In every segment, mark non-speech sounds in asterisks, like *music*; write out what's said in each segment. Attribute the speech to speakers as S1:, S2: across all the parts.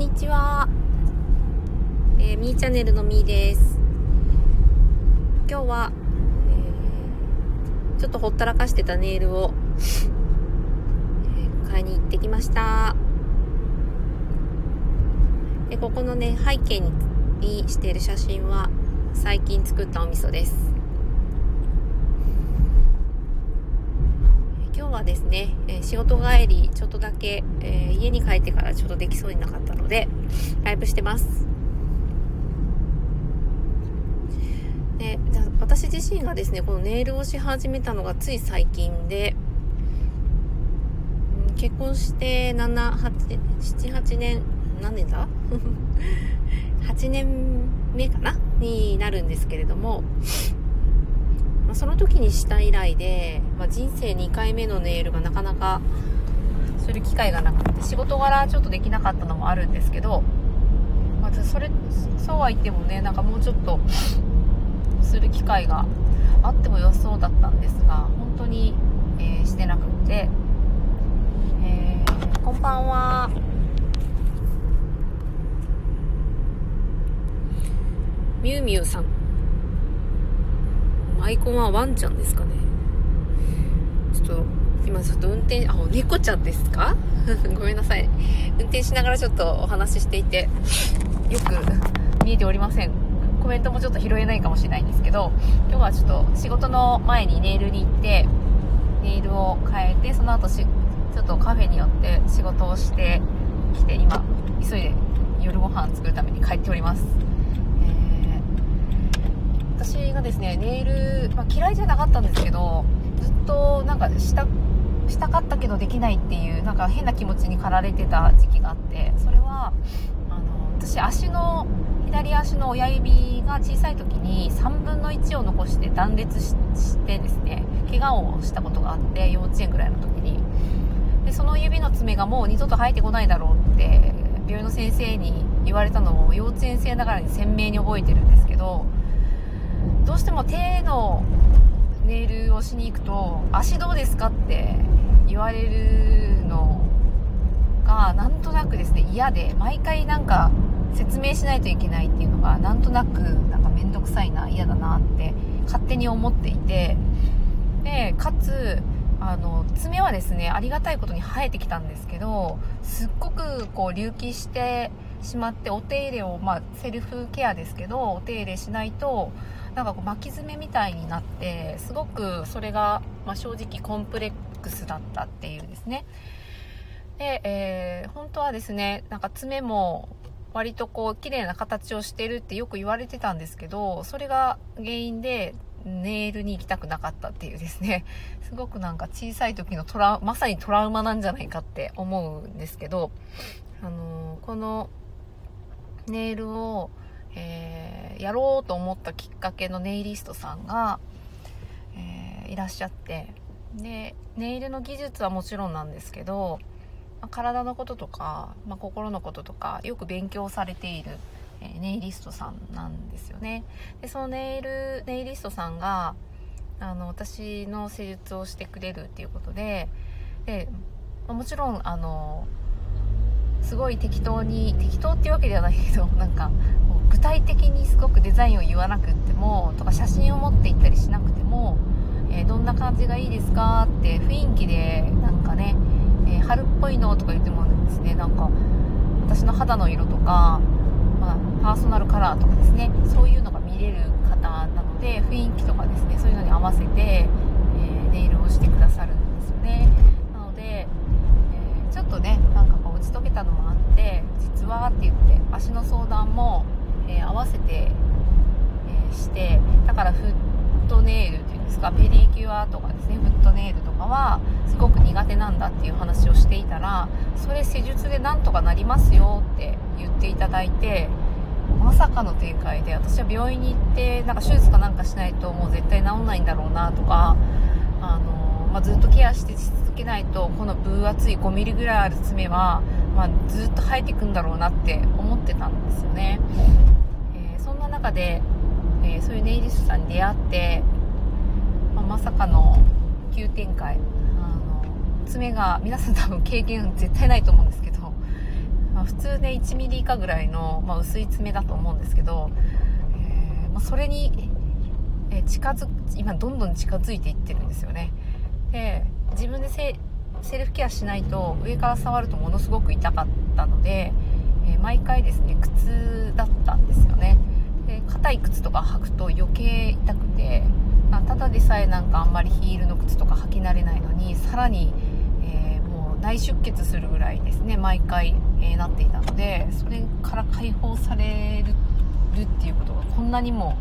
S1: にちは、えー、みーチャンネルのみーです。今日は、えー、ちょっとほったらかしてたネイルを、*laughs* えー、買いに行ってきました。でここのね背景にしている写真は最近作ったお味噌です今日はですね、え仕事帰りちょっとだけ、え、家に帰ってからちょっとできそうになかったのでライブしてます。で私自身がですねこのネイルをし始めたのがつい最近で結婚して7、8、7、8年何年だ？*laughs* 8年目かな？になるんですけれどもまあ、その時にした以来で、まあ、人生2回目のネイルがなかなかする機会がなくて仕事柄ちょっとできなかったのもあるんですけど、まあ、それそうは言ってもねなんかもうちょっとする機会があっても良さそうだったんですが本当に、えー、してなくって、えー、こんばんは。みゆみゆさん。アイコンはワンちゃんですかね。ちょっと今ちょっと運転あ猫ちゃんですか？*laughs* ごめんなさい。運転しながらちょっとお話ししていてよく見えておりません。コメントもちょっと拾えないかもしれないんですけど今日はちょっと仕事の前にネイルに行ってネイルを変えてその後しちょっとカフェによって仕事をしてきて今急いで夜ご飯作るために帰っております。私がですねネイル、まあ、嫌いじゃなかったんですけどずっとなんかしたしたかったけどできないっていうなんか変な気持ちに駆られてた時期があってそれはあの私足の左足の親指が小さい時に3分の1を残して断裂してですね怪我をしたことがあって幼稚園ぐらいの時に。でその指の爪がもう二度と生えてこないだろうって病院の先生に言われたのを幼稚園生ながらに鮮明に覚えてるんですけどどうしても手のネイルをしに行くと足どうですかって言われるのがなんとなくですね嫌で毎回なんか説明しないといけないっていうのがなんとなくなんか面倒くさいな嫌だなって勝手に思っていてでかつあの爪はですねありがたいことに生えてきたんですけどすっごくこう隆起してしまってお手入れを、まあ、セルフケアですけどお手入れしないとなんかこう巻き爪みたいになってすごくそれが、まあ、正直コンプレックスだったっていうですね。で、えー、本当はですねなんか爪も割とこう綺麗な形をしてるってよく言われてたんですけどそれが原因でネイルに行きたくなかったっていうですね。*laughs* すごくなんか小さい時のトラまさにトラウマなんじゃないかって思うんですけどあのー、このネイルをえー、やろうと思ったきっかけのネイリストさんが、えー、いらっしゃってでネイルの技術はもちろんなんですけど、まあ、体のこととか、まあ、心のこととかよく勉強されている、えー、ネイリストさんなんですよね。でそのネイルネイリストさんがあの私の施術をしてくれるっていうことででもちろんあのすごい適当に適当っていうわけではないけどなんか具体的にすごくデザインを言わなくってもとか写真を持って行ったりしなくても、えー、どんな感じがいいですか？って雰囲気でなんかね、えー、春っぽいのとか言ってもですねなんか私の肌の色とか、まあ、パーソナルカラーとかですねそういうのが見れる方なので雰囲気とかですねそういうのに合わせて、えー、ネイルをしてくださるんですよね。なので、えちょっとねなんかこう打ち解けたのもあって実はって言って足の相談もえー、合わせて、えー、してだからフットネイルっていうんですかペディキュアとかですねフットネイルとかはすごく苦手なんだっていう話をしていたらそれ施術でなんとかなりますよって言っていただいてまさかの展開で私は病院に行ってなんか手術かなんかしないともう絶対治んないんだろうなとかあの、まあ、ずっとケアして続けないとこの分厚い 5mm ぐらいある爪は、まあ、ずっと生えていくんだろうなって思ってたんですよね。中で、えー、そういうネイリストさんに出会って、まあ、まさかの急展開。あの爪が皆さん多分経験絶対ないと思うんですけどまあ、普通ね 1mm 以下ぐらいの、まあ、薄い爪だと思うんですけど、えー、まあ、それに、え近づ今どんどん近づいていってるんですよね。で自分でセルフケアしないと上から触るとものすごく痛かったので、えー、毎回ですね靴だったんです。い靴とか履くと余計痛くてただでさえなんかあんまりヒールの靴とか履き慣れないのにさらに、えー、もう内出血するぐらいですね毎回、えー、なっていたのでそれから解放されるっていうことがこんなにも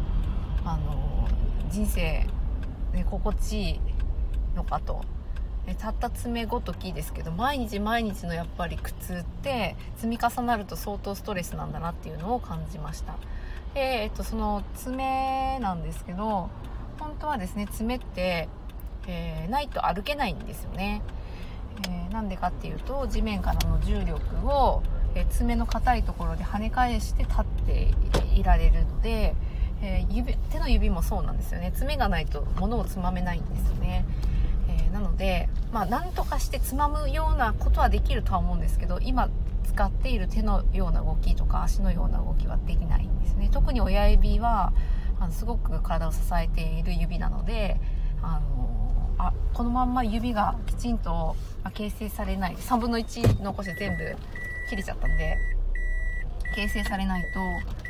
S1: あの人生、ね、心地いいのかと。たった爪ごときですけど毎日毎日のやっぱり苦痛って積み重なると相当ストレスなんだなっていうのを感じましたで、えっと、その爪なんですけど本当はですね爪って、えー、ないと歩けないんですよね、えー、なんでかっていうと地面からの重力を、え、爪の硬いところで跳ね返して立っていられるので、え指手の指もそうなんですよね。爪がないと物をつまめないんですよね、えなのでまあなんとかしてつまむようなことはできるとは思うんですけど今使っている手のような動きとか足のような動きはできないんですね。特に親指はあのすごく体を支えている指なのであのあこのまんま指がきちんと形成されない3分の1残して全部切れちゃったんで形成されないと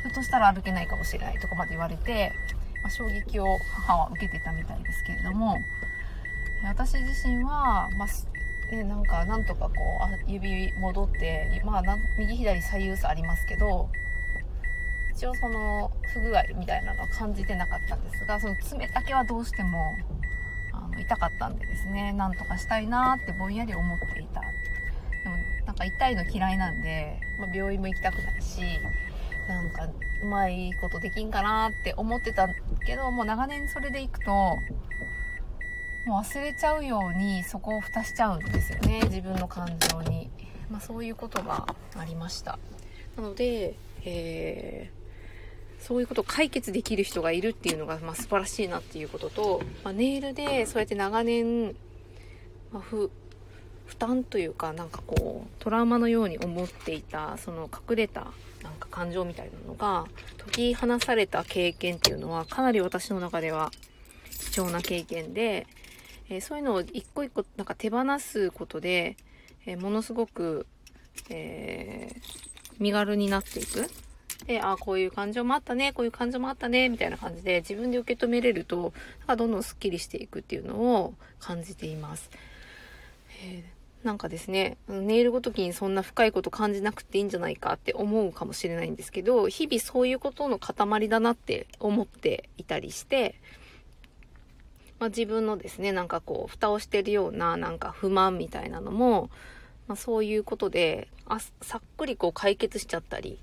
S1: ひょっとしたら歩けないかもしれないとかまで言われて、まあ、衝撃を母は受けてたみたいですけれども私自身は、まあね、なんかなんとかこう指戻ってまあ右左左右差ありますけど一応その不具合みたいなのは感じてなかったんですがその爪だけはどうしてもあの痛かったんでですねなんとかしたいなってぼんやり思っていた。でもなんか痛いの嫌いなんで、まあ、病院も行きたくないしなんかうまいことできんかなって思ってたけどもう長年それでいくともう忘れちゃうようにそこを蓋しちゃうんですよね自分の感情に、まあ、そういうことがありました。なので、えーそういうことを解決できる人がいるっていうのが、まあ、素晴らしいなっていうことと、まあ、ネイルでそうやって長年、まあ、負担というかなんかこうトラウマのように思っていたその隠れたなんか感情みたいなのが解き放された経験っていうのはかなり私の中では貴重な経験で、えー、そういうのを一個一個なんか手放すことで、えー、ものすごく、えー、身軽になっていくで、あこういう感情もあったね、こういう感情もあったね、みたいな感じで自分で受け止めれると、なんかどんどんスッキリしていくっていうのを感じています。えー、なんかですね、ネイルごときにそんな深いこと感じなくていいんじゃないかって思うかもしれないんですけど、日々そういうことの塊だなって思っていたりして、まあ、自分のですね、なんかこう、蓋をしてるようななんか不満みたいなのも、まあ、そういうことであさっくりこう解決しちゃったり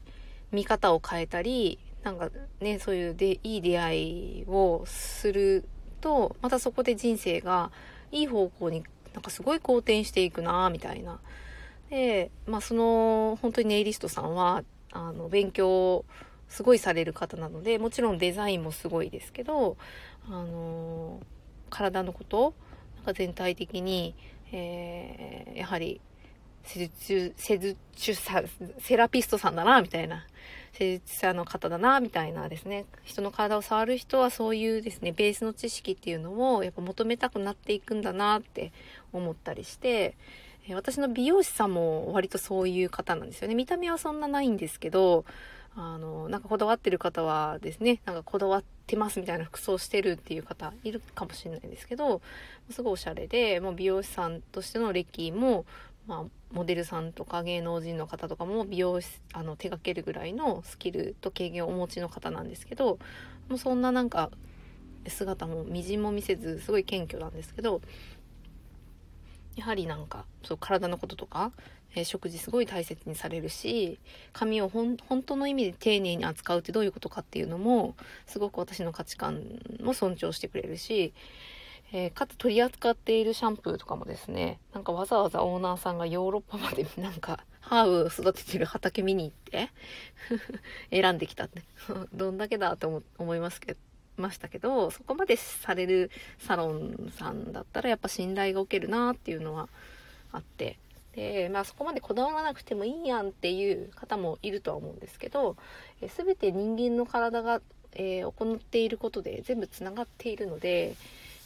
S1: 見方を変えたり、なんかね、そういうでいい出会いをすると、またそこで人生がいい方向になんかすごい好転していくなみたいな。で、まあその、本当にネイリストさんは、あの、勉強すごいされる方なので、もちろんデザインもすごいですけど、あの、体のこと、なんか全体的に、えー、やはり施術、施術者、セラピストさんだな、みたいな。施術者の方だな、みたいなですね。人の体を触る人はそういうですね、ベースの知識っていうのをやっぱ求めたくなっていくんだなって思ったりして、私の美容師さんも割とそういう方なんですよね。見た目はそんなないんですけど、あの、なんかこだわってる方はですね、なんかこだわってますみたいな服装してるっていう方いるかもしれないんですけど、すごいおしゃれで、もう美容師さんとしての歴も、まあ、モデルさんとか芸能人の方とかも美容師あの手掛けるぐらいのスキルと経験をお持ちの方なんですけどもうそんななんか姿もみじんも見せずすごい謙虚なんですけどやはりなんかそう体のこととか、えー、食事すごい大切にされるし髪を本当の意味で丁寧に扱うってどういうことかっていうのもすごく私の価値観も尊重してくれるしえー、かつ取り扱っているシャンプーとかもですね、なんかわざわざオーナーさんがヨーロッパまで *laughs* なんかハーブを育ててる畑見に行って *laughs* 選んできたって、*laughs* どんだけだと思いますけど、ましたけど、そこまでされるサロンさんだったらやっぱ信頼がおけるなっていうのはあって、で、まあそこまでこだわらなくてもいいやんっていう方もいるとは思うんですけど、え全て人間の体が、えー、行っていることで全部つながっているので、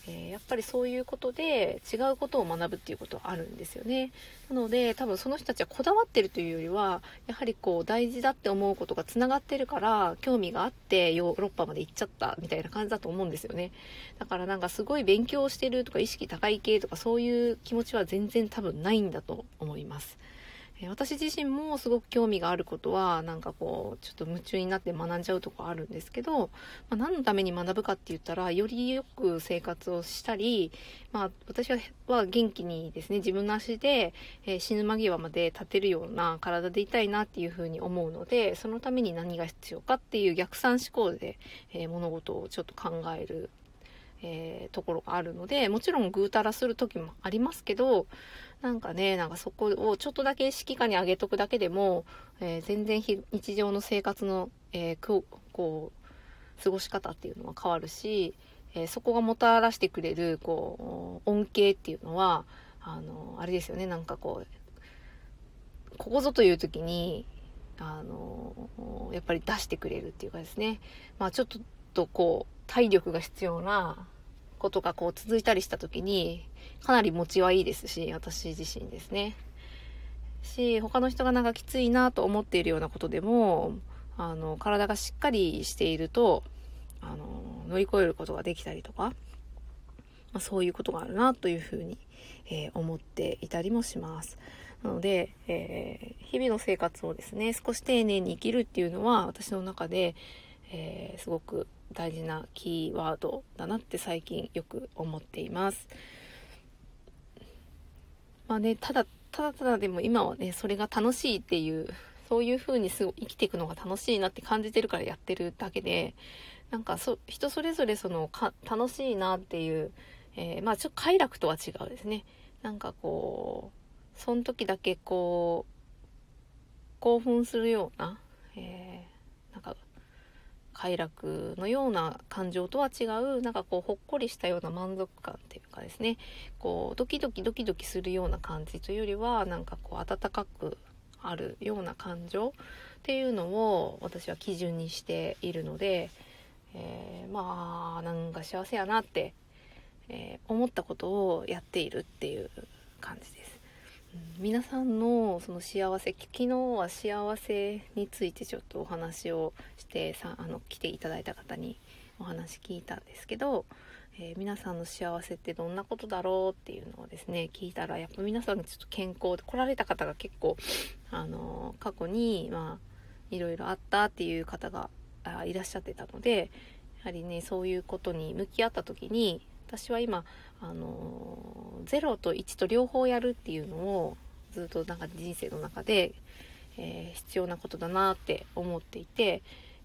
S1: えー、やっぱりそういうことで違うことを学ぶっていうことはあるんですよね。なので多分その人たちはこだわってるというよりはやはりこう大事だって思うことがつながってるから興味があってヨーロッパまで行っちゃったみたいな感じだと思うんですよね。だからなんかすごい勉強してるとか意識高い系とかそういう気持ちは全然多分ないんだと思います。私自身もすごく興味があることはなんかこうちょっと夢中になって学んじゃうとこあるんですけど、まあ、何のために学ぶかって言ったらよりよく生活をしたり、まあ、私は元気にですね自分の足で、えー、死ぬ間際まで立てるような体でいたいなっていうふうに思うのでそのために何が必要かっていう逆算思考で、えー、物事をちょっと考えるえー、ところがあるので、もちろんぐうたらする時もありますけど、なんかね、なんかそこをちょっとだけ指揮下に上げとくだけでも、えー、全然日常の生活の、えー、こう、過ごし方っていうのは変わるし、えそこがもたらしてくれる、こう、恩恵っていうのは、あの、あれですよね、なんかこう、ここぞという時に、あの、やっぱり出してくれるっていうかですね、まあちょっとこう、体力が必要なことがこう続いたりした時に、かなり持ちはいいですし、私自身ですね。し、他の人がなんかきついなと思っているようなことでも、あの、体がしっかりしていると、あの、乗り越えることができたりとか、まあ、そういうことがあるなというふうに、えー、思っていたりもします。なので、えー、日々の生活をですね、少し丁寧に生きるっていうのは私の中で、えー、すごく大事なキーワードだなって最近よく思っています。まあね、ただ、ただただでも今はね、それが楽しいっていう、そういう風にすご生きていくのが楽しいなって感じてるからやってるだけで、なんかそ、人それぞれそのか、楽しいなっていう、えー、まあちょっと快楽とは違うですね。なんかこう、その時だけこう、興奮するような、えー、なんか快楽のような感情とは違う、なんかこう、ほっこりしたような満足感っていうかですね、こう、ドキドキドキドキするような感じというよりは、なんかこう、温かくあるような感情っていうのを私は基準にしているので、えー、まあ、なんか幸せやなって、えー、思ったことをやっているっていう感じです。皆さんのその幸せ昨日は幸せについてちょっとお話をしてさあの来ていただいた方にお話聞いたんですけど、えー、皆さんの幸せってどんなことだろうっていうのをですね聞いたらやっぱ皆さんちょっと健康で来られた方が結構あの過去にまあいろいろあったっていう方があいらっしゃってたのでやはりねそういうことに向き合った時に私は今あの0と1と両方やるっていうのをずっとなんか人生の中で、えー、必要なことだなって思っていて、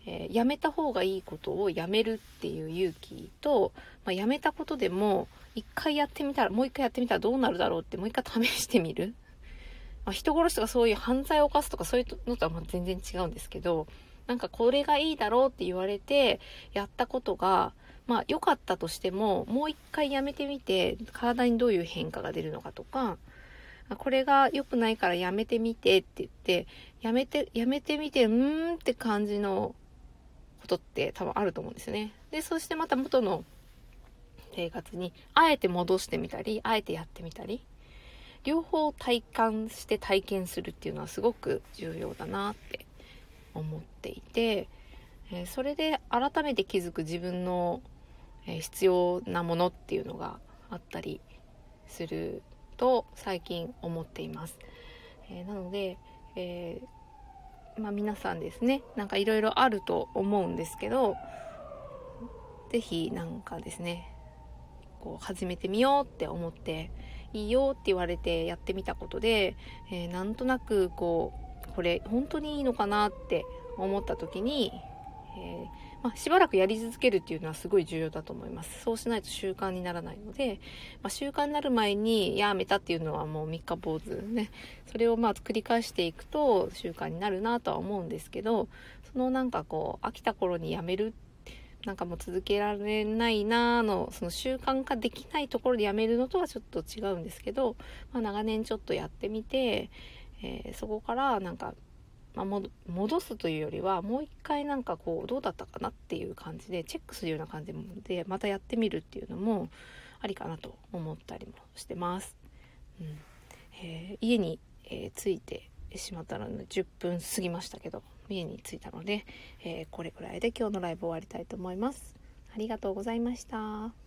S1: えー、やめた方がいいことをやめるっていう勇気と、まあ、やめたことでも一回やってみたらもう一回やってみたらどうなるだろうってもう一回試してみる、まあ、人殺しとかそういう犯罪を犯すとかそういうのとはま全然違うんですけどなんかこれがいいだろうって言われてやったことがまあ良かったとしても、もう一回やめてみて、体にどういう変化が出るのかとか、これが良くないからやめてみてって言って、やめて、やめてみて、うーんって感じのことって多分あると思うんですよね。で、そしてまた元の生活に、あえて戻してみたり、あえてやってみたり、両方体感して体験するっていうのはすごく重要だなって思っていて、えそれで改めて気づく自分のえ必要なものっていうのがあったりすると最近思っています。え、なので、えー、まあ、皆さんですねなんかいろいろあると思うんですけど是非なんかですねこう始めてみようって思っていいよって言われてやってみたことで、えー、なんとなくこうこれ本当にいいのかなって思った時に、えーまあ、しばらくやり続けるっていうのはすごい重要だと思います。そうしないと習慣にならないので、まあ、習慣になる前にやめたっていうのはもう三日坊主ね。それをまあ繰り返していくと習慣になるなとは思うんですけど、そのなんかこう、飽きた頃にやめるなんかもう続けられないなーの、その習慣化できないところでやめるのとはちょっと違うんですけど、まあ、長年ちょっとやってみて、えー、そこからなんか、まあ、戻すというよりは、もう一回なんかこう、どうだったかなっていう感じで、チェックするような感じで、またやってみるっていうのも、ありかなと思ったりもしてます。うんえー、家に、えー、着いてしまったので10分過ぎましたけど家に着いたので、えー、これぐらいで今日のライブ終わりたいと思います。ありがとうございました。